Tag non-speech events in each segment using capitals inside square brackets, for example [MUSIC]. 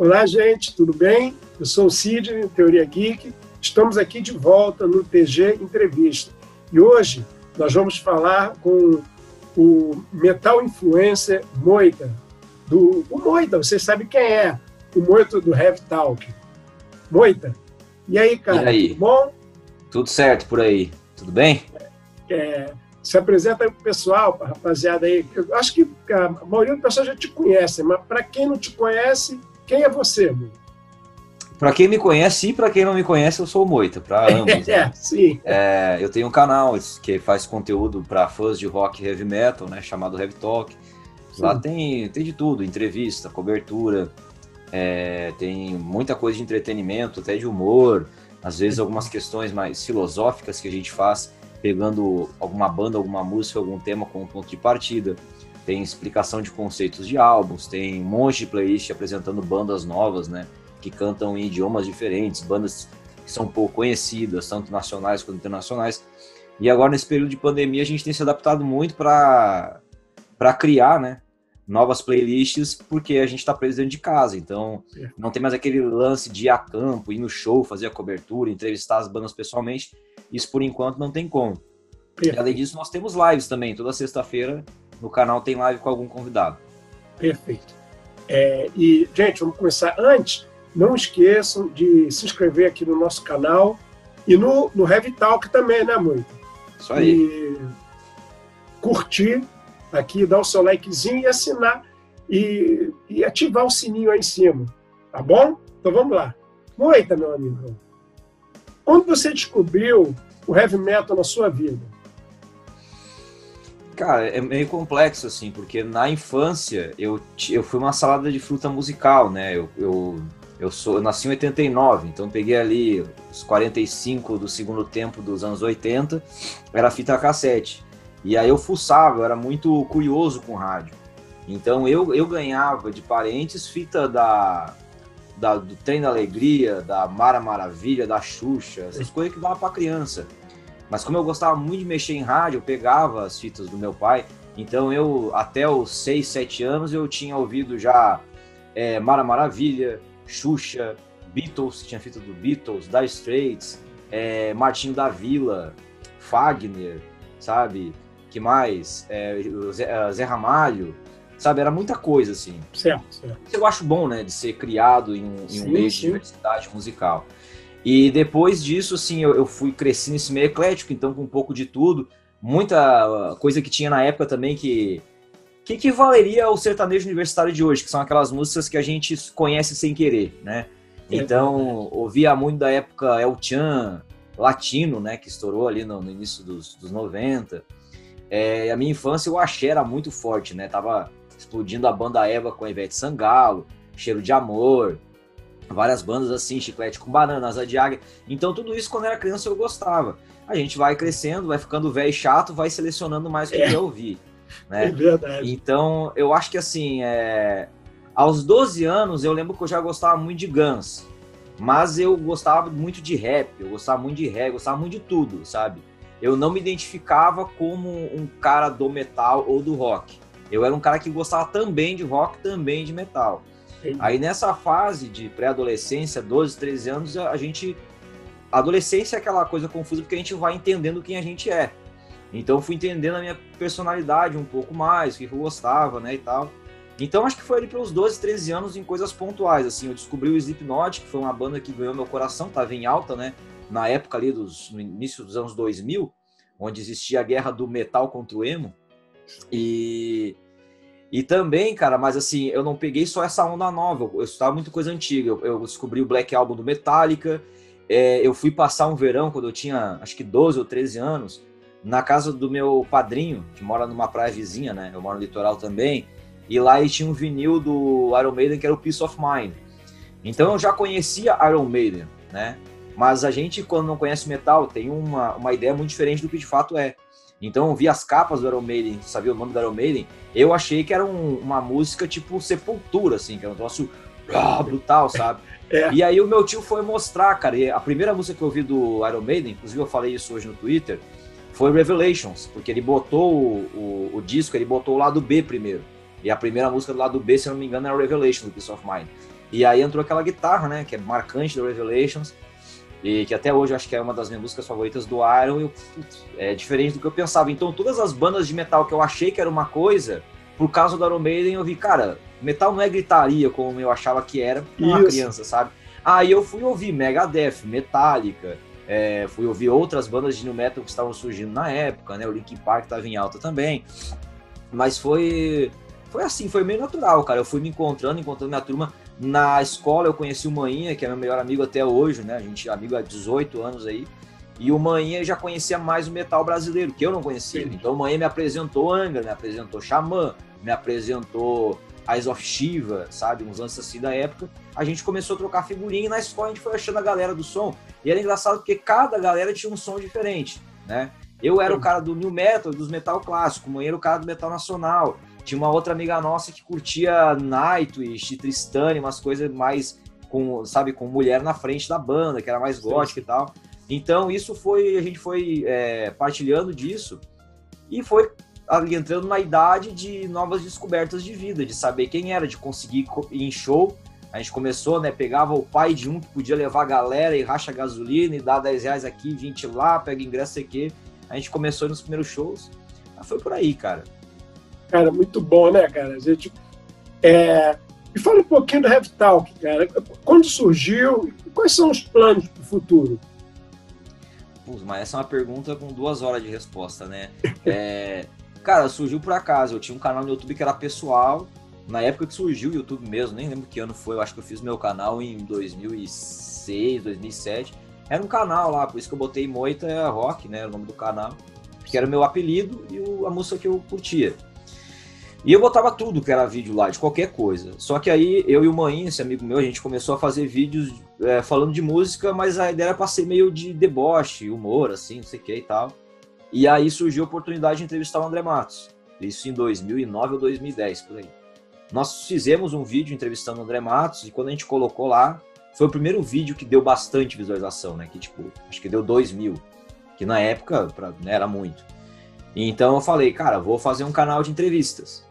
Olá, gente, tudo bem? Eu sou o Cid, Teoria Geek. Estamos aqui de volta no TG Entrevista. E hoje nós vamos falar com o metal influencer Moita. Do, o Moita, você sabe quem é? O Moita do Heavy Talk. Moita. E aí, cara? E aí? Tudo bom? Tudo certo por aí. Tudo bem? É, se apresenta aí pro pessoal, rapaziada aí. Eu acho que a maioria do pessoal já te conhece, mas para quem não te conhece, quem é você, Moita? Para quem me conhece e para quem não me conhece, eu sou o Moita, para [LAUGHS] ambos. é, né? sim. É, eu tenho um canal que faz conteúdo para fãs de rock e heavy metal, né, chamado Heavy Talk. Sim. Lá tem, tem de tudo, entrevista, cobertura, é, tem muita coisa de entretenimento, até de humor, às vezes algumas questões mais filosóficas que a gente faz, pegando alguma banda, alguma música, algum tema como ponto de partida tem explicação de conceitos de álbuns, tem um monte de playlist apresentando bandas novas, né? Que cantam em idiomas diferentes, bandas que são pouco conhecidas, tanto nacionais quanto internacionais. E agora, nesse período de pandemia, a gente tem se adaptado muito para criar, né? Novas playlists, porque a gente está preso dentro de casa. Então, não tem mais aquele lance de ir a campo, ir no show, fazer a cobertura, entrevistar as bandas pessoalmente. Isso, por enquanto, não tem como. E, além disso, nós temos lives também. Toda sexta-feira no canal tem live com algum convidado. Perfeito. É, e, gente, vamos começar. Antes, não esqueçam de se inscrever aqui no nosso canal e no, no Heavy Talk também, né, muito? Isso aí. E curtir aqui, dar o seu likezinho e assinar e, e ativar o sininho aí em cima, tá bom? Então vamos lá. Moita, meu amigo. Quando você descobriu o heavy metal na sua vida? Cara, é meio complexo, assim, porque na infância eu, eu fui uma salada de fruta musical, né? Eu, eu, eu, sou, eu nasci em 89, então peguei ali os 45 do segundo tempo dos anos 80, era fita cassete. E aí eu fuçava, eu era muito curioso com rádio. Então eu, eu ganhava de parentes fita da, da, do Trem da Alegria, da Mara Maravilha, da Xuxa, essas coisas que dava para criança. Mas como eu gostava muito de mexer em rádio, eu pegava as fitas do meu pai. Então eu, até os 6, 7 anos, eu tinha ouvido já é, Mara Maravilha, Xuxa, Beatles, tinha fita do Beatles, da Straits, é, Martinho da Vila, Fagner, sabe? Que mais? É, Zé, é, Zé, Ramalho, sabe? Era muita coisa, assim. Certo, certo. Eu acho bom, né, de ser criado em um, em um meio sim. de diversidade musical. E depois disso, assim, eu, eu fui crescendo nesse meio eclético, então com um pouco de tudo. Muita coisa que tinha na época também que que equivaleria ao sertanejo universitário de hoje, que são aquelas músicas que a gente conhece sem querer, né? É. Então, ouvia muito da época El Chan, latino, né, que estourou ali no, no início dos, dos 90. É, a minha infância, o axé era muito forte, né? Tava explodindo a banda Eva com a Ivete Sangalo, Cheiro de Amor, várias bandas assim, Chiclete com Banana, Asa de Águia. Então tudo isso quando era criança eu gostava. A gente vai crescendo, vai ficando velho e chato, vai selecionando mais o que é. quer ouvir. Né? É verdade. Então eu acho que assim, é... aos 12 anos eu lembro que eu já gostava muito de Guns. Mas eu gostava muito de rap, eu gostava muito de reggae, gostava muito de tudo, sabe? Eu não me identificava como um cara do metal ou do rock. Eu era um cara que gostava também de rock, também de metal. Aí nessa fase de pré-adolescência, 12, 13 anos, a gente. A adolescência é aquela coisa confusa porque a gente vai entendendo quem a gente é. Então fui entendendo a minha personalidade um pouco mais, o que eu gostava, né, e tal. Então acho que foi ali pelos 12, 13 anos em coisas pontuais, assim, eu descobri o Slipknot, que foi uma banda que ganhou meu coração, tava em alta, né, na época ali dos no início dos anos 2000, onde existia a guerra do metal contra o emo. E e também, cara, mas assim, eu não peguei só essa onda nova, eu estava muito coisa antiga. Eu, eu, descobri o Black Album do Metallica, é, eu fui passar um verão quando eu tinha acho que 12 ou 13 anos, na casa do meu padrinho, que mora numa praia vizinha, né? Eu moro no litoral também, e lá tinha um vinil do Iron Maiden que era o Peace of Mind. Então eu já conhecia Iron Maiden, né? Mas a gente, quando não conhece metal, tem uma, uma ideia muito diferente do que de fato é. Então eu vi as capas do Iron Maiden, sabia o nome do Iron Maiden, eu achei que era um, uma música tipo Sepultura, assim, que era um troço ah, brutal, sabe? [LAUGHS] É. E aí o meu tio foi mostrar, cara, e a primeira música que eu vi do Iron Maiden, inclusive eu falei isso hoje no Twitter, foi Revelations, porque ele botou o, o, o disco, ele botou o lado B primeiro. E a primeira música do lado B, se eu não me engano, era Revelations, do Peace of Mind. E aí entrou aquela guitarra, né, que é marcante do Revelations, e que até hoje eu acho que é uma das minhas músicas favoritas do Iron, e eu, é diferente do que eu pensava. Então, todas as bandas de metal que eu achei que era uma coisa, por causa do Iron Maiden, eu vi, cara, metal não é gritaria como eu achava que era, uma criança, sabe? Aí eu fui ouvir Megadeth, Metallica, é, fui ouvir outras bandas de new metal que estavam surgindo na época, né? O Linkin Park estava em alta também. Mas foi foi assim, foi meio natural, cara. Eu fui me encontrando, encontrando minha turma. Na escola eu conheci o Maninha, que é meu melhor amigo até hoje, né? A gente é amigo há 18 anos aí. E o Maninha já conhecia mais o metal brasileiro, que eu não conhecia. Sim. Então o Maninha me apresentou Angra, me apresentou Xamã, me apresentou Eyes of Shiva, sabe? Uns lances assim da época. A gente começou a trocar figurinha e na escola a gente foi achando a galera do som. E era engraçado porque cada galera tinha um som diferente, né? Eu era o cara do new metal, dos metal clássico, o Maninha era o cara do metal nacional. Tinha uma outra amiga nossa que curtia Nightwish, Tristane, umas coisas mais com, sabe, com mulher na frente da banda, que era mais gótica e tal. Então isso foi, a gente foi é, partilhando disso e foi ali entrando na idade de novas descobertas de vida, de saber quem era, de conseguir ir em show. A gente começou, né? Pegava o pai de um que podia levar a galera e racha gasolina e dá 10 reais aqui, 20 lá, pega ingresso aqui. A gente começou nos primeiros shows. Mas foi por aí, cara. Cara, muito bom, né, cara? A gente. É... E fala um pouquinho do Heavy Talk, cara. Quando surgiu? Quais são os planos para o futuro? Putz, mas essa é uma pergunta com duas horas de resposta, né? É... [LAUGHS] Cara, surgiu por acaso. Eu tinha um canal no YouTube que era pessoal. Na época que surgiu o YouTube mesmo, nem lembro que ano foi. Eu acho que eu fiz meu canal em 2006, 2007. Era um canal lá, por isso que eu botei Moita Rock, né? Era o nome do canal. Que era o meu apelido e a música que eu curtia. E eu botava tudo que era vídeo lá, de qualquer coisa. Só que aí eu e o Maninho, esse amigo meu, a gente começou a fazer vídeos é, falando de música, mas a ideia era pra ser meio de deboche, humor, assim, não sei o que e tal. E aí surgiu a oportunidade de entrevistar o André Matos. Isso em 2009 ou 2010, por aí. Nós fizemos um vídeo entrevistando o André Matos e quando a gente colocou lá, foi o primeiro vídeo que deu bastante visualização, né? Que tipo, acho que deu 2 mil. Que na época pra, né, era muito. Então eu falei, cara, vou fazer um canal de entrevistas.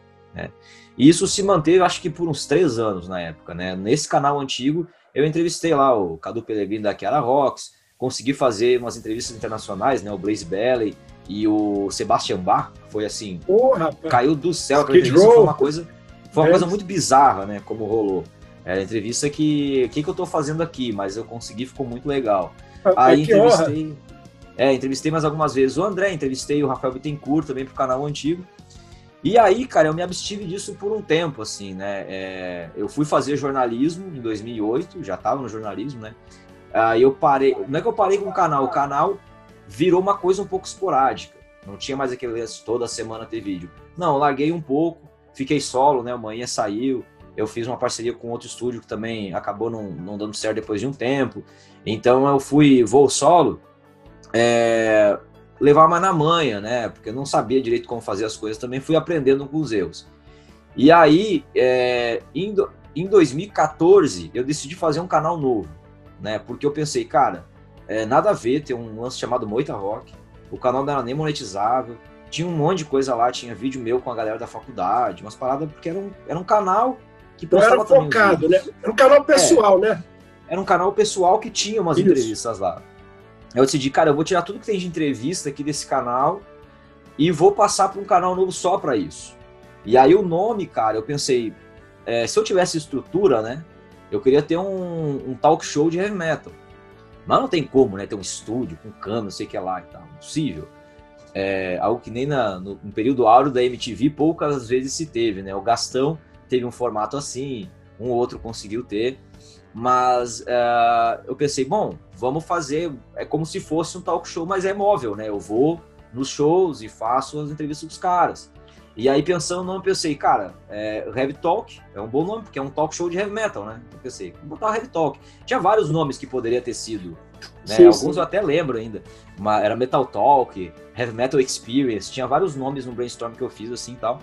Né? E isso se manteve, acho que por uns três anos na época, né? Nesse canal antigo, eu entrevistei lá o Cadu Pellegrini da Kiara Rocks, consegui fazer umas entrevistas internacionais, né? O Blaze Bailey e o Sebastian Bach, foi assim, oh, caiu do céu. Aquela entrevista foi uma coisa, foi uma é. coisa muito bizarra, né? Como rolou. Era a entrevista que, o que, que eu tô fazendo aqui? Mas eu consegui, ficou muito legal. Ah, Aí entrevistei, é, entrevistei mais algumas vezes o André, entrevistei o Rafael Bittencourt também pro canal antigo. E aí, cara, eu me abstive disso por um tempo, assim, né? É, eu fui fazer jornalismo em 2008, já estava no jornalismo, né? Aí eu parei, não é que eu parei com o canal, o canal virou uma coisa um pouco esporádica. Não tinha mais aquele toda semana ter vídeo. Não, larguei um pouco, fiquei solo, né? O manhã saiu, eu fiz uma parceria com outro estúdio que também acabou não, não dando certo depois de um tempo. Então eu fui voo solo. É, levar mais na manha, né? Porque eu não sabia direito como fazer as coisas, também fui aprendendo com os erros. E aí, é, em, em 2014, eu decidi fazer um canal novo, né? Porque eu pensei, cara, é, nada a ver ter um lance chamado Moita Rock, o canal não era nem monetizável, tinha um monte de coisa lá, tinha vídeo meu com a galera da faculdade, umas paradas, porque era um, era um canal que postava Não era focado, né? Era um canal pessoal, é, né? Era um canal pessoal que tinha umas Isso. entrevistas lá eu decidi, cara, eu vou tirar tudo que tem de entrevista aqui desse canal e vou passar para um canal novo só para isso. E aí o nome, cara, eu pensei, é, se eu tivesse estrutura, né, eu queria ter um, um, talk show de heavy metal. Mas não tem como, né, ter um estúdio com câmera, não sei o que lá e tal, impossível. É, algo que nem na, no, no período áureo da MTV poucas vezes se teve, né, o Gastão teve um formato assim, um outro conseguiu ter, mas uh, eu pensei, bom, vamos fazer, é como se fosse um talk show, mas é móvel, né? Eu vou nos shows e faço as entrevistas dos caras. E aí, pensando no nome, pensei, cara, é, Heavy Talk é um bom nome, porque é um talk show de heavy metal, né? Eu pensei, vou botar Heavy Talk. Tinha vários nomes que poderia ter sido, né? Sim, Alguns sim. eu até lembro ainda. Uma, era Metal Talk, Heavy Metal Experience, tinha vários nomes no brainstorm que eu fiz assim e tal.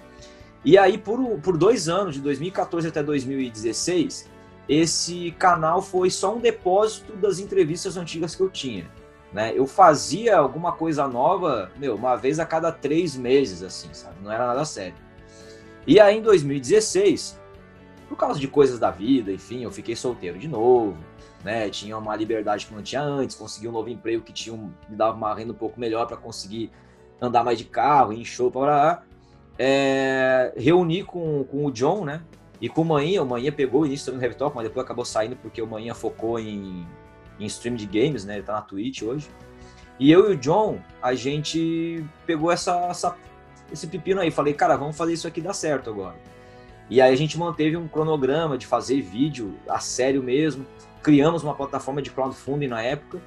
E aí, por, por dois anos, de 2014 até 2016, esse canal foi só um depósito das entrevistas antigas que eu tinha. Né? Eu fazia alguma coisa nova, meu, uma vez a cada três meses, assim, sabe? Não era nada sério. E aí, em 2016, por causa de coisas da vida, enfim, eu fiquei solteiro de novo, né? Tinha uma liberdade que não tinha antes, consegui um novo emprego que tinha um, me dava uma renda um pouco melhor para conseguir andar mais de carro, ir em show para. É, reuni com, com o John, né? E com o Manhã, o Manhã pegou o início do Heavy Talk, mas depois acabou saindo porque o Manhã focou em, em stream de games, né? Ele tá na Twitch hoje. E eu e o John, a gente pegou essa, essa, esse pepino aí. Falei, cara, vamos fazer isso aqui dar certo agora. E aí a gente manteve um cronograma de fazer vídeo a sério mesmo. Criamos uma plataforma de crowdfunding na época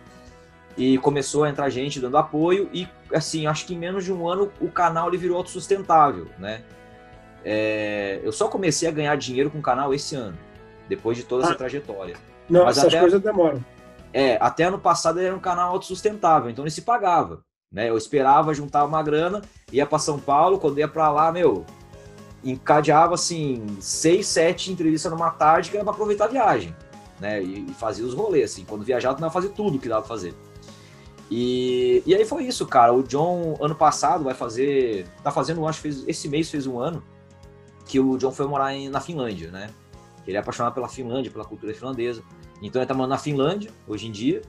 e começou a entrar gente dando apoio e assim acho que em menos de um ano o canal ele virou autossustentável, né? É, eu só comecei a ganhar dinheiro com o canal esse ano, depois de toda essa ah, trajetória. Não, Mas essas até, coisas demoram. É, até ano passado ele era um canal autossustentável, então ele se pagava. Né? Eu esperava juntar uma grana, ia para São Paulo, quando ia para lá, meu, encadeava assim, seis, sete entrevistas numa tarde que era para aproveitar a viagem. Né? E, e fazia os rolês, assim. Quando viajava, tu não fazer tudo que dava pra fazer. E, e aí foi isso, cara. O John, ano passado, vai fazer. Tá fazendo, acho que fez, esse mês fez um ano que o John foi morar em, na Finlândia, né? Ele é apaixonado pela Finlândia, pela cultura finlandesa. Então ele tá morando na Finlândia hoje em dia.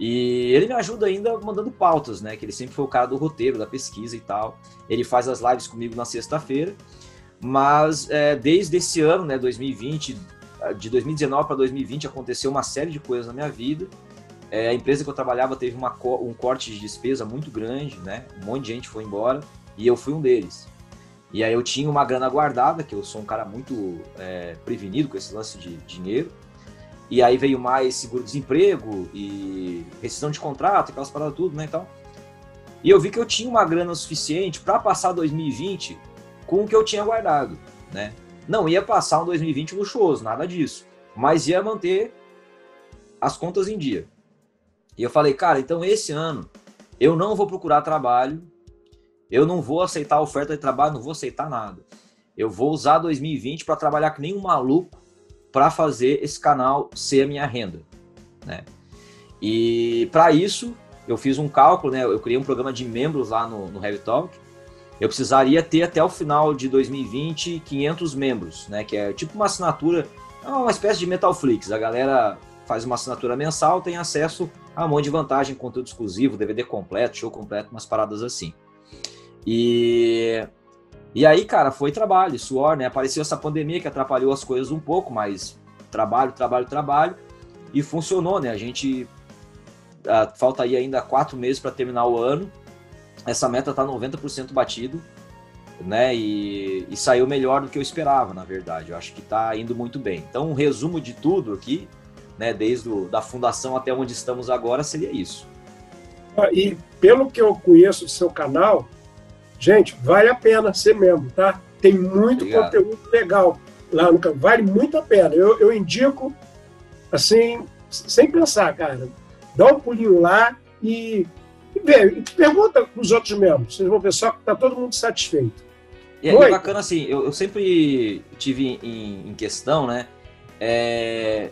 E ele me ajuda ainda mandando pautas, né? Que ele sempre foi o cara do roteiro, da pesquisa e tal. Ele faz as lives comigo na sexta-feira. Mas é, desde esse ano, né, 2020, de 2019 para 2020, aconteceu uma série de coisas na minha vida. É, a empresa que eu trabalhava teve uma, um corte de despesa muito grande, né? Um monte de gente foi embora e eu fui um deles. E aí eu tinha uma grana guardada, que eu sou um cara muito é, prevenido com esse lance de dinheiro. E aí veio mais seguro-desemprego e rescisão de contrato, aquelas paradas tudo, né, então. E eu vi que eu tinha uma grana suficiente para passar 2020 com o que eu tinha guardado, né? Não ia passar um 2020 luxuoso, nada disso, mas ia manter as contas em dia. E eu falei, cara, então esse ano eu não vou procurar trabalho eu não vou aceitar a oferta de trabalho, não vou aceitar nada. Eu vou usar 2020 para trabalhar que nem um maluco para fazer esse canal ser a minha renda, né? E para isso, eu fiz um cálculo, né? Eu criei um programa de membros lá no, no Heavy Talk. Eu precisaria ter até o final de 2020 500 membros, né? Que é tipo uma assinatura, é uma espécie de Metalflix. A galera faz uma assinatura mensal, tem acesso a um monte de vantagem, conteúdo exclusivo, DVD completo, show completo, umas paradas assim. E, e aí, cara, foi trabalho, suor, né? Apareceu essa pandemia que atrapalhou as coisas um pouco, mas trabalho, trabalho, trabalho. E funcionou, né? A gente. Uh, falta aí ainda quatro meses para terminar o ano. Essa meta tá 90% batido, né? E, e, saiu melhor do que eu esperava, na verdade. Eu acho que tá indo muito bem. Então, um resumo de tudo aqui, né? Desde o, da fundação até onde estamos agora, seria isso. E pelo que eu conheço do seu canal, Gente, vale a pena ser membro, tá? Tem muito Obrigado. conteúdo legal lá no canal. Vale muito a pena. Eu, eu indico, assim, sem pensar, cara. Dá um pulinho lá e, e vê. E pergunta para os outros membros. Vocês vão ver só que está todo mundo satisfeito. E é, bacana assim, eu, eu sempre tive em, em questão, né? É,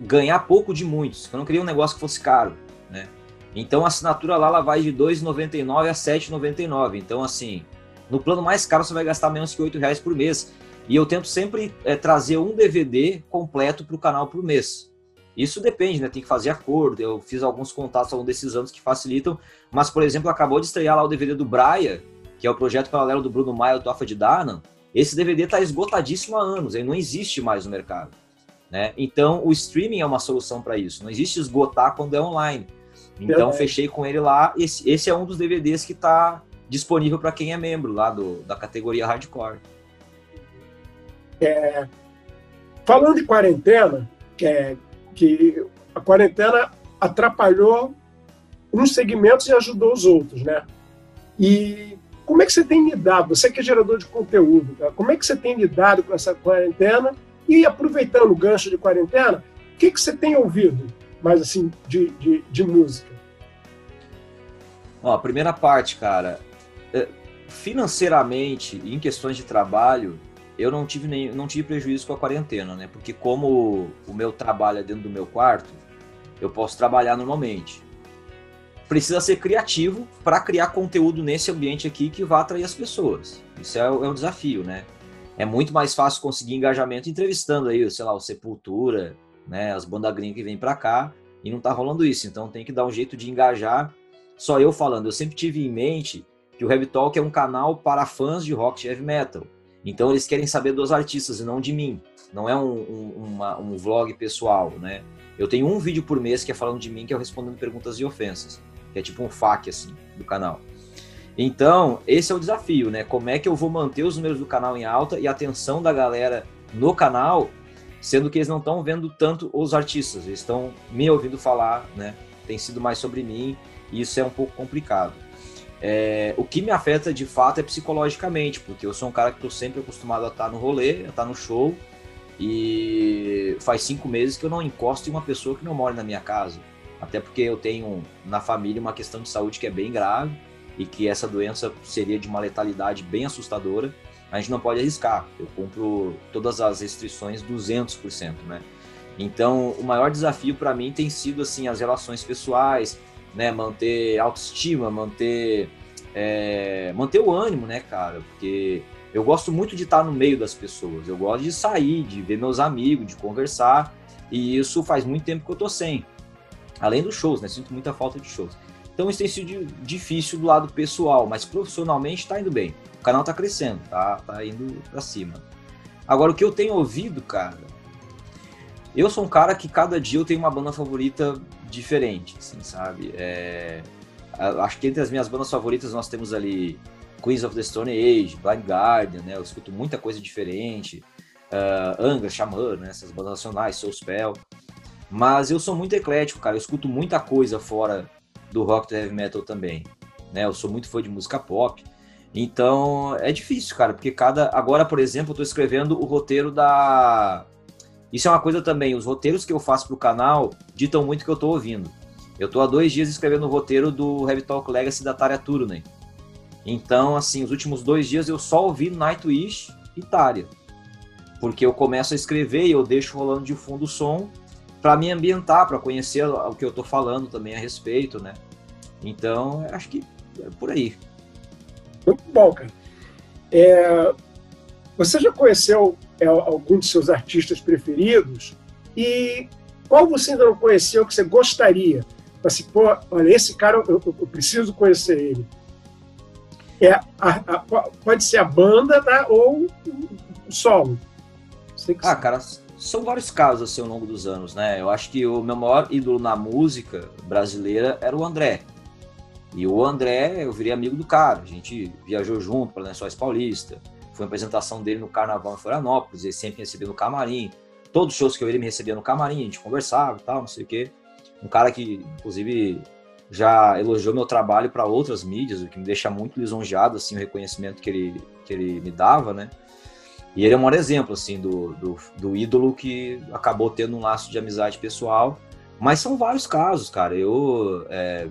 ganhar pouco de muitos. Eu não queria um negócio que fosse caro, né? Então a assinatura lá ela vai de R$ 2,99 a R$ 7,99. Então, assim, no plano mais caro você vai gastar menos que R$ reais por mês. E eu tento sempre é, trazer um DVD completo para o canal por mês. Isso depende, né? Tem que fazer acordo. Eu fiz alguns contatos ao longo desses anos que facilitam. Mas, por exemplo, acabou de estrear lá o DVD do Braia, que é o projeto paralelo do Bruno Maia, o Tofa de Danan. Esse DVD está esgotadíssimo há anos, ele não existe mais no mercado. Né? Então, o streaming é uma solução para isso. Não existe esgotar quando é online. Então, fechei com ele lá. Esse, esse é um dos DVDs que está disponível para quem é membro lá do, da categoria Hardcore. É, falando de quarentena, é, que a quarentena atrapalhou uns segmentos e ajudou os outros, né? E como é que você tem lidado? Você que é gerador de conteúdo, cara, como é que você tem lidado com essa quarentena? E aproveitando o gancho de quarentena, o que, que você tem ouvido? Mais assim, de, de, de música? Ó, a primeira parte, cara, é, financeiramente, em questões de trabalho, eu não tive nem, não tive prejuízo com a quarentena, né? Porque como o meu trabalho é dentro do meu quarto, eu posso trabalhar normalmente. Precisa ser criativo para criar conteúdo nesse ambiente aqui que vá atrair as pessoas. Isso é, é um desafio, né? é muito mais fácil conseguir engajamento entrevistando aí, sei lá, o Sepultura, né, as bandas gringas que vêm para cá, e não tá rolando isso. Então tem que dar um jeito de engajar. Só eu falando, eu sempre tive em mente que o Heavy Talk é um canal para fãs de rock e heavy metal. Então eles querem saber dos artistas e não de mim. Não é um, um, uma, um vlog pessoal, né? Eu tenho um vídeo por mês que é falando de mim, que é respondendo perguntas e ofensas. Que é tipo um FAQ, assim, do canal. Então, esse é o desafio, né? Como é que eu vou manter os números do canal em alta e a atenção da galera no canal, sendo que eles não estão vendo tanto os artistas, eles estão me ouvindo falar, né? Tem sido mais sobre mim e isso é um pouco complicado. É, o que me afeta de fato é psicologicamente, porque eu sou um cara que estou sempre acostumado a estar no rolê, a estar no show, e faz cinco meses que eu não encosto em uma pessoa que não mora na minha casa. Até porque eu tenho na família uma questão de saúde que é bem grave e que essa doença seria de uma letalidade bem assustadora. A gente não pode arriscar. Eu cumpro todas as restrições 200%, né? Então, o maior desafio para mim tem sido assim as relações pessoais, né? Manter autoestima, manter é, manter o ânimo, né, cara? Porque eu gosto muito de estar no meio das pessoas. Eu gosto de sair, de ver meus amigos, de conversar. E isso faz muito tempo que eu tô sem. Além dos shows, né? Sinto muita falta de shows. Então isso tem sido difícil do lado pessoal, mas profissionalmente está indo bem. O canal está crescendo, tá, tá indo para cima. Agora o que eu tenho ouvido, cara, eu sou um cara que cada dia eu tenho uma banda favorita diferente, assim, sabe? É, acho que entre as minhas bandas favoritas nós temos ali Queens of the Stone Age, Blind Guardian, né? Eu escuto muita coisa diferente. Uh, Angra, Xamã, né? Essas bandas nacionais, Soul Spell. Mas eu sou muito eclético, cara. Eu escuto muita coisa fora do rock do heavy metal também. Né? Eu sou muito fã de música pop. Então é difícil, cara, porque cada. Agora, por exemplo, eu tô escrevendo o roteiro da. Isso é uma coisa também, os roteiros que eu faço pro canal ditam muito o que eu tô ouvindo. Eu tô há dois dias escrevendo o roteiro do Heavy Talk Legacy da Tarya Turunen. Então, assim, os últimos dois dias eu só ouvi Nightwish e Tarya. Porque eu começo a escrever e eu deixo rolando de fundo o som para me ambientar, para conhecer o que eu estou falando também a respeito, né? Então, acho que é por aí. Muito bom, cara. É, você já conheceu é, algum de seus artistas preferidos? E qual você ainda não conheceu que você gostaria? Assim, pô, olha, esse cara eu, eu preciso conhecer ele. É, a, a, pode ser a banda tá, ou o solo. ah, cara, são vários casos assim ao longo dos anos, né? Eu acho que o meu maior ídolo na música brasileira era o André. E o André, eu virei amigo do cara. A gente viajou junto para Lençóis Paulista. Foi uma apresentação dele no Carnaval em Florianópolis. Ele sempre me recebia no camarim. Todos os shows que eu ia, ele me recebia no camarim. A gente conversava e tal, não sei o quê. Um cara que, inclusive, já elogiou meu trabalho para outras mídias, o que me deixa muito lisonjeado, assim, o reconhecimento que ele, que ele me dava, né? E ele é um maior exemplo, assim, do, do, do, ídolo que acabou tendo um laço de amizade pessoal. Mas são vários casos, cara. Eu, é,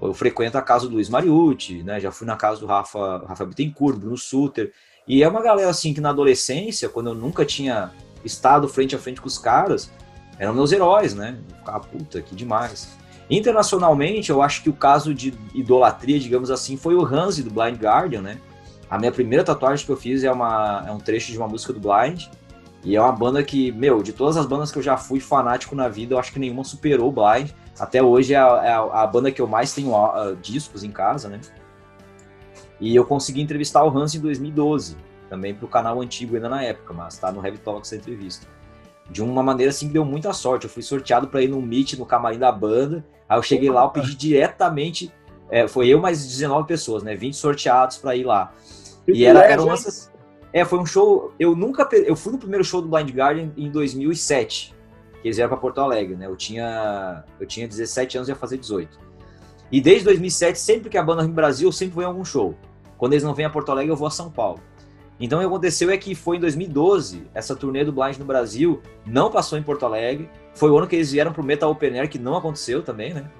eu frequento a casa do Luiz Mariucci, né? Já fui na casa do Rafa, Rafa Bittencourt, Bruno Suter. E é uma galera, assim, que na adolescência, quando eu nunca tinha estado frente a frente com os caras, eram meus heróis, né? Eu ficava, puta, que demais. Internacionalmente, eu acho que o caso de idolatria, digamos assim, foi o Hansi do Blind Guardian, né? A minha primeira tatuagem que eu fiz é, uma, é um trecho de uma música do Blind. E é uma banda que, meu, de todas as bandas que eu já fui fanático na vida, eu acho que nenhuma superou o Blind. Até hoje é a, é a, a banda que eu mais tenho uh, discos em casa, né? E eu consegui entrevistar o Hans em 2012, também para o canal antigo ainda na época, mas tá no Heavy Talks essa entrevista. De uma maneira assim que deu muita sorte. Eu fui sorteado para ir num meet no camarim da banda. Aí eu cheguei lá, eu pedi diretamente. É, foi eu mais 19 pessoas, né? 20 sorteados para ir lá. E era, era uma. É, foi um show. Eu nunca. Eu fui no primeiro show do Blind Guardian em 2007. Que eles vieram para Porto Alegre, né? Eu tinha, eu tinha 17 anos e ia fazer 18. E desde 2007, sempre que a banda vem no Brasil, eu sempre vou em algum show. Quando eles não vêm a Porto Alegre, eu vou a São Paulo. Então o que aconteceu é que foi em 2012, essa turnê do Blind no Brasil não passou em Porto Alegre. Foi o ano que eles vieram pro Metal Open Air, que não aconteceu também, né?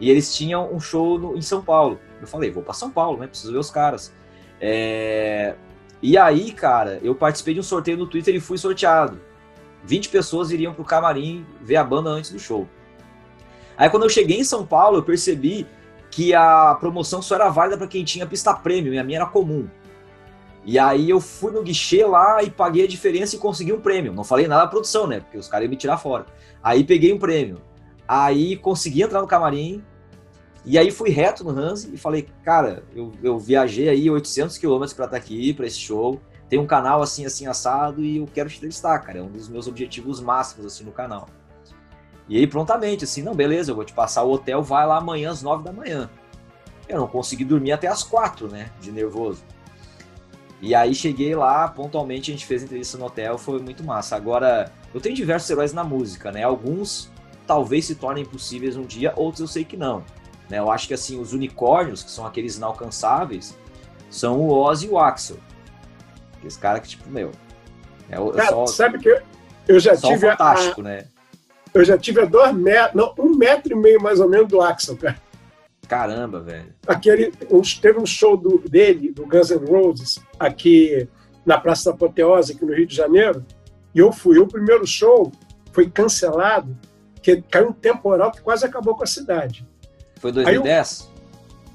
E eles tinham um show no, em São Paulo. Eu falei, vou para São Paulo, né? Preciso ver os caras. É... E aí, cara, eu participei de um sorteio no Twitter e fui sorteado. 20 pessoas iriam pro camarim ver a banda antes do show. Aí quando eu cheguei em São Paulo, eu percebi que a promoção só era válida para quem tinha pista premium e a minha era comum. E aí eu fui no guichê lá e paguei a diferença e consegui um prêmio. Não falei nada da produção, né? Porque os caras iam me tirar fora. Aí peguei um prêmio. Aí consegui entrar no camarim. E aí fui reto no Hansi e falei, cara, eu, eu viajei aí 800 quilômetros para estar tá aqui, para esse show. Tem um canal assim, assim, assado e eu quero te entrevistar, cara. É um dos meus objetivos máximos, assim, no canal. E aí prontamente, assim, não, beleza, eu vou te passar o hotel, vai lá amanhã às 9 da manhã. Eu não consegui dormir até às 4, né, de nervoso. E aí cheguei lá, pontualmente a gente fez entrevista no hotel, foi muito massa. Agora, eu tenho diversos heróis na música, né? Alguns talvez se tornem possíveis um dia, outros eu sei que não. Né? Eu acho que assim, os unicórnios, que são aqueles inalcançáveis, são o Oz e o Axel. Aqueles caras que, tipo, meu. É, cara, só, sabe que eu, eu já tive. fantástico, a, né? Eu já tive a dois metros, não, um metro e meio mais ou menos do Axel, cara. Caramba, velho. Aquele, teve um show do, dele, do Guns N' Roses, aqui na Praça da Apoteose, aqui no Rio de Janeiro, e eu fui. O primeiro show foi cancelado, que caiu um temporal que quase acabou com a cidade. Foi 2010?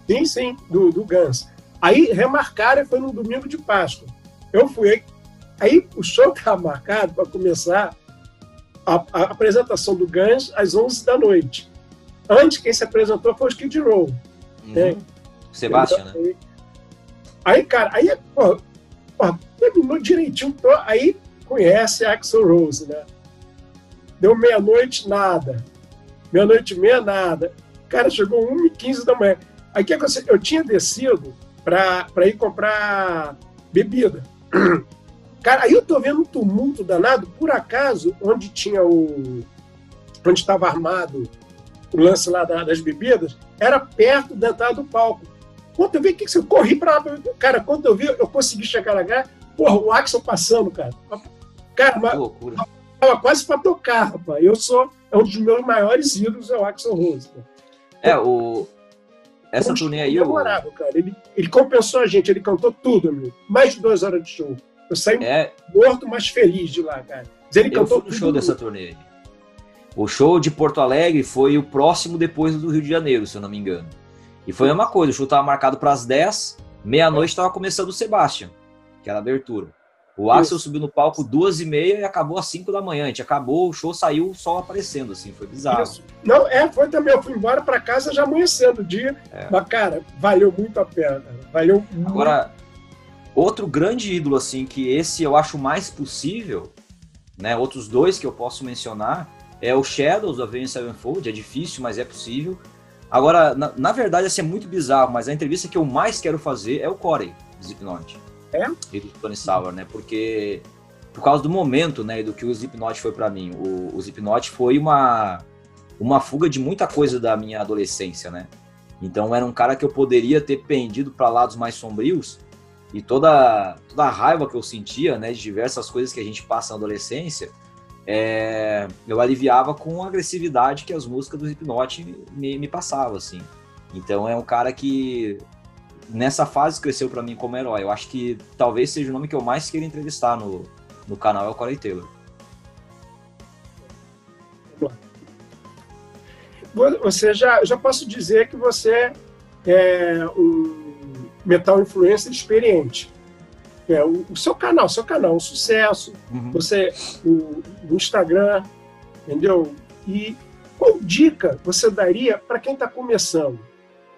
Eu, sim, sim, do, do Guns. Aí remarcaram e foi no domingo de Páscoa. Eu fui. Aí o show estava marcado para começar a, a, apresentação do Guns às 11 da noite. Antes, quem se apresentou foi o Skid Row. Uhum. Né? Sebastião, né? Aí, aí, cara, aí, pô, pô, terminou direitinho. Tô, aí conhece Axel Rose, né? Deu meia-noite, nada. Meia-noite e meia, nada. Cara, chegou 1h15 da manhã. Aí que aconteceu? Eu tinha descido para ir comprar bebida. [CLEARS THROAT] Cara, aí eu tô vendo um tumulto danado, por acaso, onde tinha o. onde estava armado o lance lá das bebidas, era perto da entrada do palco. Quando eu vi que eu corri para Cara, quando eu vi, eu consegui chegar lá, porra, o Axel passando, cara. Cara, uma, loucura. Tava quase para tocar, rapaz. Eu sou. É um dos meus maiores ídolos, é o Axel Rose. É, o. Essa turnê aí. Memorável, cara. Ele, ele compensou a gente, ele cantou tudo, amigo. Mais de duas horas de show. Eu saí é... morto, mas feliz de lá, cara. Mas ele eu cantou fui no show dessa turnê. O show de Porto Alegre foi o próximo depois do Rio de Janeiro, se eu não me engano. E foi a mesma coisa, o show estava marcado para as 10, meia-noite estava começando o Sebastian, que era a abertura. O Axel Isso. subiu no palco duas e meia e acabou às cinco da manhã. A gente acabou, o show saiu, o sol aparecendo, assim, foi bizarro. Isso. Não, é, foi também. Eu fui embora para casa já amanhecendo o dia. É. Mas, cara, valeu muito a pena. Valeu muito. Agora, outro grande ídolo, assim, que esse eu acho mais possível, né? Outros dois que eu posso mencionar, é o Shadows do Avenged Sevenfold. É difícil, mas é possível. Agora, na, na verdade, assim, é muito bizarro, mas a entrevista que eu mais quero fazer é o Corey, do Slipknot. É? E do Tony Sauer, né? Porque por causa do momento, né, do que o Slipknot foi para mim. O, o Slipknot foi uma uma fuga de muita coisa da minha adolescência, né? Então era um cara que eu poderia ter pendido para lados mais sombrios e toda toda a raiva que eu sentia, né, de diversas coisas que a gente passa na adolescência, é, eu aliviava com a agressividade que as músicas do Slipknot me, me passavam, assim. Então é um cara que nessa fase cresceu para mim como herói. Eu acho que talvez seja o nome que eu mais queira entrevistar no, no canal é o Corey Taylor. Você já, já posso dizer que você é um metal influencer experiente. É, o, o seu canal, seu canal, um sucesso. Uhum. Você, o, o Instagram, entendeu? E qual dica você daria para quem está começando?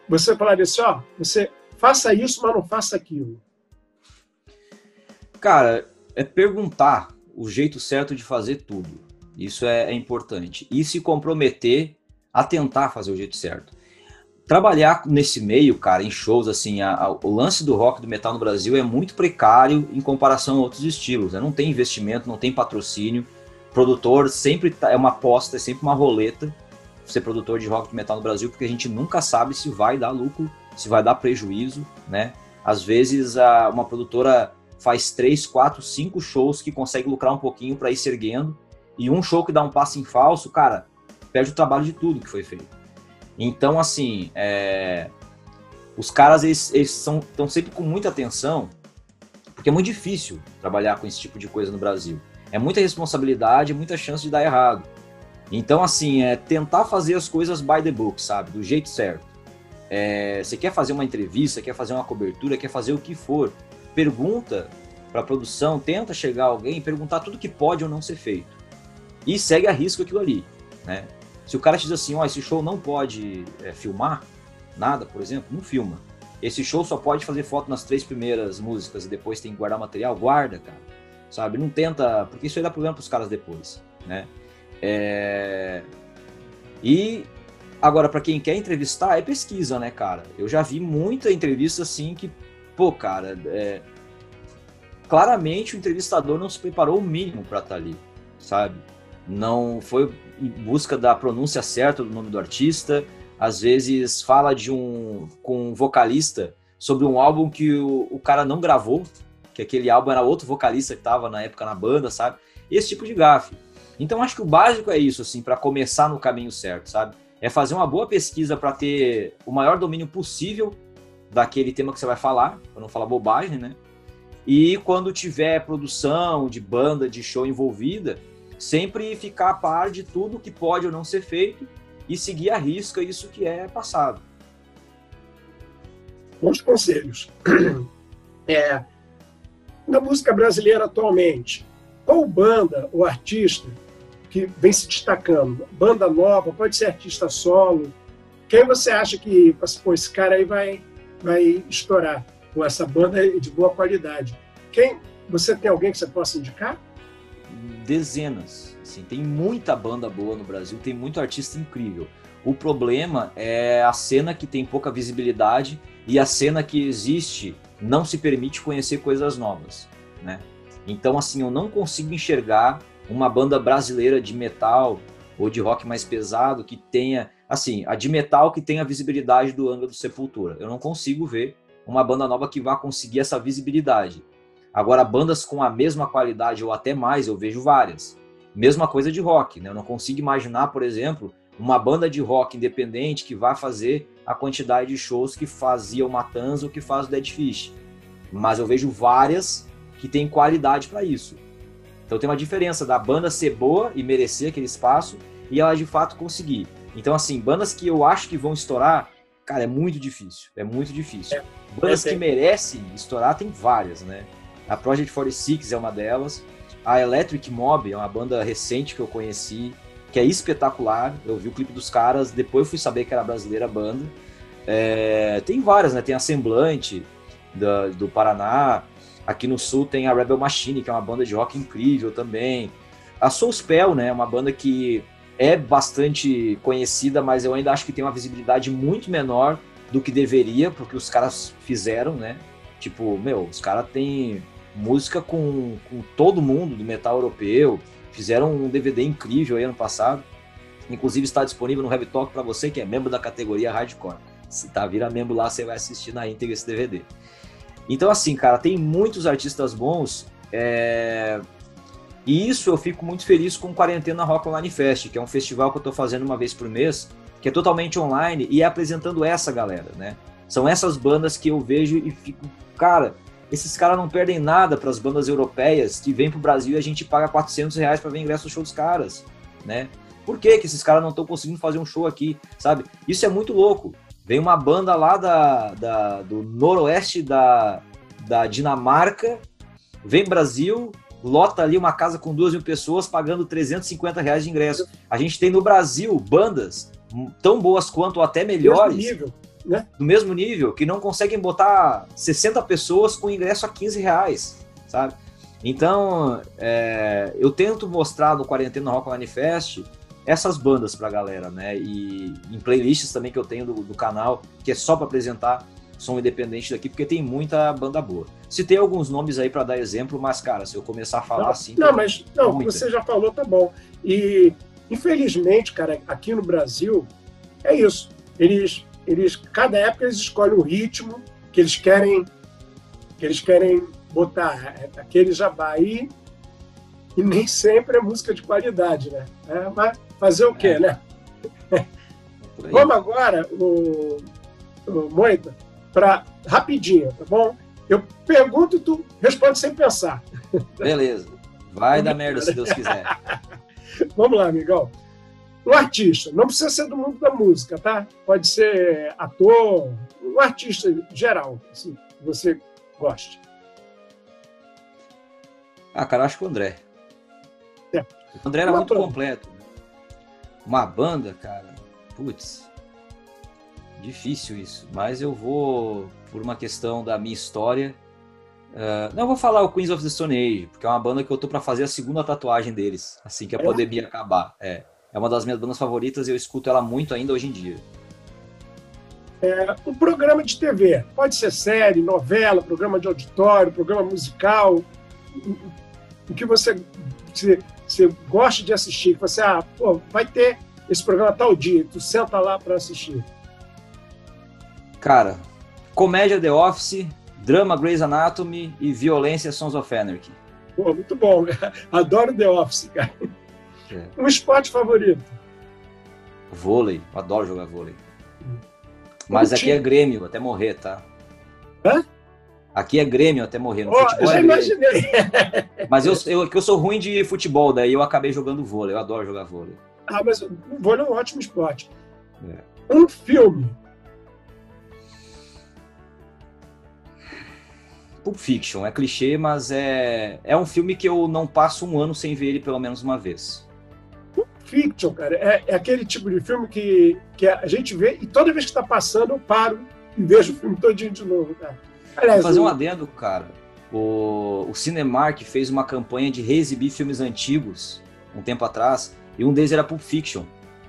Você falaria assim, ó, você faça isso, mas não faça aquilo? Cara, é perguntar o jeito certo de fazer tudo. Isso é, é importante. E se comprometer a tentar fazer o jeito certo. Trabalhar nesse meio, cara, em shows, assim, a, a, o lance do rock do metal no Brasil é muito precário em comparação a outros estilos. Né? Não tem investimento, não tem patrocínio. Produtor sempre tá, é uma aposta, é sempre uma roleta ser produtor de rock do metal no Brasil, porque a gente nunca sabe se vai dar lucro se vai dar prejuízo, né? Às vezes a, uma produtora faz três, quatro, cinco shows que consegue lucrar um pouquinho para ir se erguendo e um show que dá um passo em falso, cara, perde o trabalho de tudo que foi feito. Então, assim, é... os caras eles, estão sempre com muita atenção, porque é muito difícil trabalhar com esse tipo de coisa no Brasil. É muita responsabilidade, muita chance de dar errado. Então, assim, é tentar fazer as coisas by the book, sabe? Do jeito certo. É, você quer fazer uma entrevista, quer fazer uma cobertura, quer fazer o que for. pergunta para a produção, tenta chegar alguém e perguntar tudo que pode ou não ser feito. E segue a risco aquilo ali, né? Se o cara te diz assim, ó, oh, esse show não pode é, filmar nada, por exemplo, não filma. Esse show só pode fazer foto nas três primeiras músicas e depois tem que guardar material, guarda, cara. Sabe? Não tenta, porque isso aí dá problema pros caras depois, né? É... E agora, para quem quer entrevistar, é pesquisa, né, cara? Eu já vi muita entrevista assim que, pô, cara, é... claramente o entrevistador não se preparou o mínimo para estar tá ali, sabe? Não foi em busca da pronúncia certa do nome do artista, às vezes fala de um com um vocalista sobre um álbum que o, o cara não gravou, que aquele álbum era outro vocalista que estava na época na banda, sabe? Esse tipo de gafe. Então acho que o básico é isso, assim, para começar no caminho certo, sabe? É fazer uma boa pesquisa para ter o maior domínio possível daquele tema que você vai falar, para não falar bobagem, né? E quando tiver produção de banda, de show envolvida, sempre ficar a par de tudo que pode ou não ser feito e seguir a risca isso que é passado. Bons conselhos. É, na música brasileira atualmente, qual banda ou artista que vem se destacando? Banda nova, pode ser artista solo. Quem você acha que pô, esse cara aí vai, vai estourar com essa banda de boa qualidade? Quem você tem alguém que você possa indicar? Dezenas Assim, tem muita banda boa no Brasil, tem muito artista incrível. O problema é a cena que tem pouca visibilidade e a cena que existe não se permite conhecer coisas novas, né? Então, assim, eu não consigo enxergar uma banda brasileira de metal ou de rock mais pesado que tenha, assim, a de metal que tenha a visibilidade do Angra do Sepultura. Eu não consigo ver uma banda nova que vá conseguir essa visibilidade. Agora, bandas com a mesma qualidade ou até mais, eu vejo várias. Mesma coisa de rock, né? Eu não consigo imaginar, por exemplo, uma banda de rock independente que vá fazer a quantidade de shows que fazia o Matanza ou que faz o Dead Fish. Mas eu vejo várias que têm qualidade para isso. Então tem uma diferença da banda ser boa e merecer aquele espaço e ela de fato conseguir. Então, assim, bandas que eu acho que vão estourar, cara, é muito difícil. É muito difícil. É, bandas que merecem estourar, tem várias, né? A Project 46 é uma delas. A Electric Mob é uma banda recente que eu conheci, que é espetacular. Eu vi o clipe dos caras, depois fui saber que era brasileira a banda. É, tem várias, né? Tem a Semblante do, do Paraná. Aqui no sul tem a Rebel Machine, que é uma banda de rock incrível também. A Soulspell, né? Uma banda que é bastante conhecida, mas eu ainda acho que tem uma visibilidade muito menor do que deveria, porque os caras fizeram, né? Tipo, meu, os caras têm música com, com todo mundo do metal europeu. Fizeram um DVD incrível aí ano passado. Inclusive está disponível no Heavy Talk para você que é membro da categoria Hardcore. Se tá vira membro lá, você vai assistir na íntegra esse DVD. Então, assim, cara, tem muitos artistas bons. É... E isso eu fico muito feliz com o Quarentena Rock Online Fest, que é um festival que eu estou fazendo uma vez por mês, que é totalmente online e é apresentando essa galera, né? São essas bandas que eu vejo e fico, cara, esses caras não perdem nada para as bandas europeias que vêm para o Brasil e a gente paga 400 reais para ver ingresso no show dos caras, né? Por que, que esses caras não estão conseguindo fazer um show aqui, sabe? Isso é muito louco. Vem uma banda lá da, da do noroeste da, da Dinamarca, vem Brasil, lota ali uma casa com duas mil pessoas pagando 350 reais de ingresso. A gente tem no Brasil bandas tão boas quanto ou até melhores. Mesmo nível né? do mesmo nível, que não conseguem botar 60 pessoas com ingresso a 15 reais, sabe? Então, é, eu tento mostrar no Quarentena Rock Manifest essas bandas pra galera, né? E em playlists também que eu tenho do, do canal, que é só para apresentar som independente daqui, porque tem muita banda boa. Se tem alguns nomes aí para dar exemplo, mas, cara, se eu começar a falar não, assim. Não, mas não, você já falou, tá bom. E, infelizmente, cara, aqui no Brasil, é isso. Eles eles cada época eles escolhem o ritmo que eles querem que eles querem botar é, aquele jabá aí e nem sempre é música de qualidade, né? É, mas fazer o quê, é. né? Vamos agora, o, o Moita, para rapidinho, tá bom? Eu pergunto e tu responde sem pensar. Beleza. Vai dar merda se Deus quiser. [LAUGHS] Vamos lá, amigão um artista, não precisa ser do mundo da música, tá? Pode ser ator, um artista geral, assim, que você goste. Ah, cara, acho que o André. É. O André era Uma muito completo. Uma banda, cara, putz, difícil isso. Mas eu vou, por uma questão da minha história, uh, não vou falar o Queens of the Stone Age, porque é uma banda que eu tô para fazer a segunda tatuagem deles, assim que a é? pandemia acabar. É, é uma das minhas bandas favoritas e eu escuto ela muito ainda hoje em dia. É, um programa de TV, pode ser série, novela, programa de auditório, programa musical, o que você, você, você gosta de assistir, que você, ah, pô, vai ter esse programa tal dia, tu senta lá para assistir. Cara, comédia The Office, drama Grey's Anatomy e violência Sons of Anarchy. Pô, muito bom. [LAUGHS] Adoro The Office, cara. É. Um esporte favorito? Vôlei. Adoro jogar vôlei. Mas aqui é Grêmio, até morrer, tá? Hã? Aqui é Grêmio até morrer. No oh, futebol eu já é imaginei. [LAUGHS] Mas eu, eu, eu sou ruim de futebol, daí eu acabei jogando vôlei. Eu adoro jogar vôlei. Ah, mas o vôlei é um ótimo esporte. É. Um filme Pulp Fiction. É clichê, mas é, é um filme que eu não passo um ano sem ver ele pelo menos uma vez. Pulp Fiction, cara, é, é aquele tipo de filme que, que a gente vê e toda vez que está passando eu paro e vejo o filme todinho de novo, cara. Aliás, Vou fazer um adendo, cara. O, o Cinemark fez uma campanha de reexibir filmes antigos um tempo atrás e um deles era Pulp Fiction.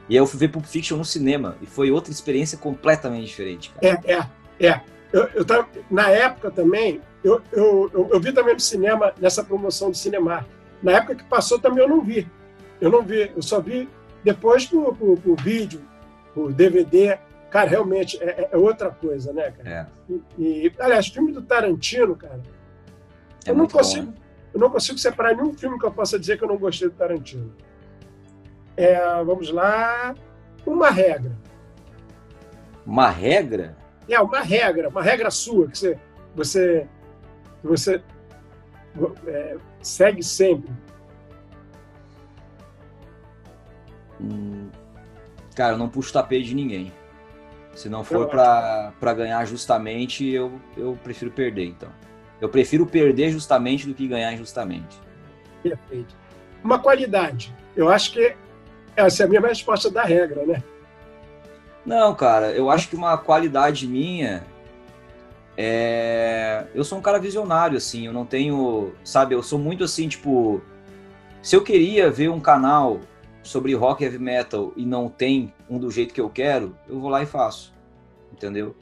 E aí eu fui ver Pulp Fiction no cinema e foi outra experiência completamente diferente, cara. É, é, é. Eu, eu tava, na época também, eu, eu, eu, eu, vi também no cinema, nessa promoção do cinema. Na época que passou também eu não vi. Eu não vi, eu só vi depois por, por, por vídeo, por DVD. Cara, realmente é, é, é outra coisa, né, cara? É. E, e, aliás, filme do Tarantino, cara, é eu não consigo, bom, né? eu não consigo separar nenhum filme que eu possa dizer que eu não gostei do Tarantino. É, vamos lá, uma regra. Uma regra? É, uma regra, uma regra sua que você, você que você é, segue sempre? Hum, cara, eu não puxo tapete de ninguém. Se não for para ganhar justamente, eu, eu prefiro perder, então. Eu prefiro perder justamente do que ganhar injustamente. Perfeito. Uma qualidade. Eu acho que essa é a minha resposta da regra, né? Não, cara, eu acho que uma qualidade minha é... eu sou um cara visionário, assim, eu não tenho, sabe, eu sou muito assim, tipo, se eu queria ver um canal sobre rock heavy metal e não tem um do jeito que eu quero, eu vou lá e faço, entendeu?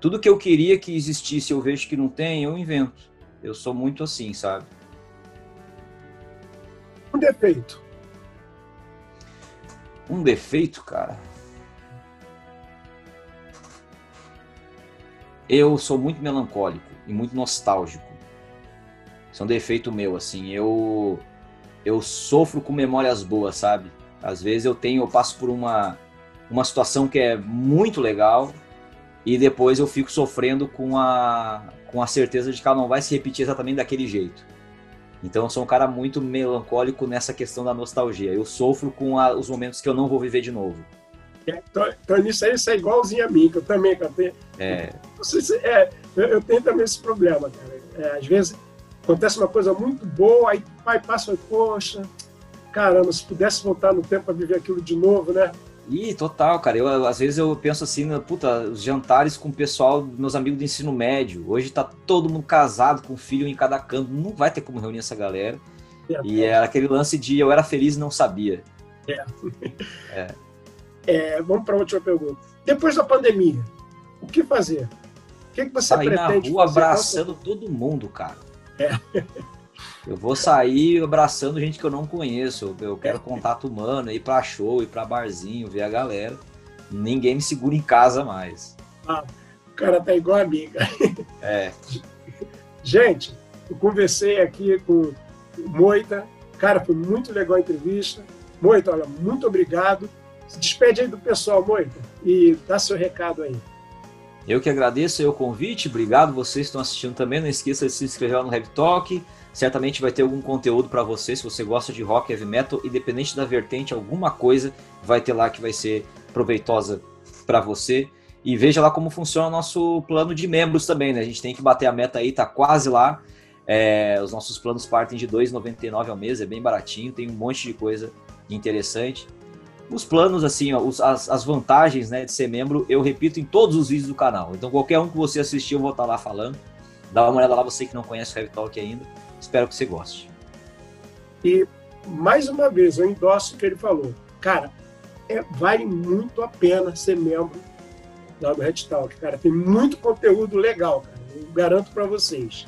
Tudo que eu queria que existisse, eu vejo que não tem, eu invento. Eu sou muito assim, sabe? Um defeito. Um defeito, cara. eu sou muito melancólico e muito nostálgico. Isso é um defeito meu, assim. Eu eu sofro com memórias boas, sabe? Às vezes eu tenho, eu passo por uma uma situação que é muito legal e depois eu fico sofrendo com a com a certeza de que ela não vai se repetir exatamente daquele jeito. Então eu sou um cara muito melancólico nessa questão da nostalgia. Eu sofro com a, os momentos que eu não vou viver de novo. Então, então nisso aí você é igualzinho a mim, que eu também, que eu tenho, é. é eu, eu, tenho também esse problema, cara. É, às vezes acontece uma coisa muito boa, aí pai passa e poxa, caramba, se pudesse voltar no tempo para viver aquilo de novo, né? Ih, total, cara. Eu, às vezes eu penso assim, puta, os jantares com o pessoal, meus amigos do ensino médio. Hoje tá todo mundo casado, com filho em cada canto. Não vai ter como reunir essa galera. É, e é aquele lance de eu era feliz e não sabia. É. [LAUGHS] é. É, vamos para a última pergunta. Depois da pandemia, o que fazer? O que, que você sair pretende na rua fazer? abraçando todo mundo, cara. É. Eu vou sair abraçando gente que eu não conheço. Eu quero contato humano, ir para show, ir para barzinho, ver a galera. Ninguém me segura em casa mais. Ah, o cara tá igual a mim, cara. É. Gente, eu conversei aqui com o Moita. Cara, foi muito legal a entrevista. Moita, olha, muito obrigado. Se despede aí do pessoal, Moita, e dá seu recado aí. Eu que agradeço o convite, obrigado vocês que estão assistindo também. Não esqueça de se inscrever no Heavy Talk. Certamente vai ter algum conteúdo para você, se você gosta de rock, heavy metal, independente da vertente, alguma coisa vai ter lá que vai ser proveitosa para você. E veja lá como funciona o nosso plano de membros também, né? A gente tem que bater a meta aí, tá quase lá. É, os nossos planos partem de R$ 2,99 ao mês, é bem baratinho, tem um monte de coisa interessante. Os planos, assim, ó, os, as, as, vantagens né, de ser membro, eu repito em todos os vídeos do canal. Então, qualquer um que você assistir, eu vou estar lá falando. Dá uma olhada lá, você que não conhece o Heavy Talk ainda. Espero que você goste. E, mais uma vez, eu endosso o que ele falou. Cara, é, vale muito a pena ser membro lá do Red Talk, cara. Tem muito conteúdo legal, cara. Eu garanto para vocês.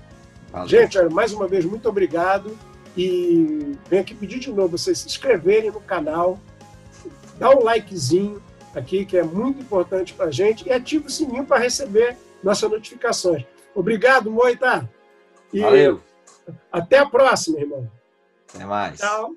Valeu. Gente, olha, mais uma vez, muito obrigado. E venho aqui pedir de novo vocês se inscreverem no canal, dá um likezinho aqui, que é muito importante para a gente, e ativa o sininho para receber nossas notificações. Obrigado, Moita. E Valeu. Até a próxima, irmão. Até mais. Tchau.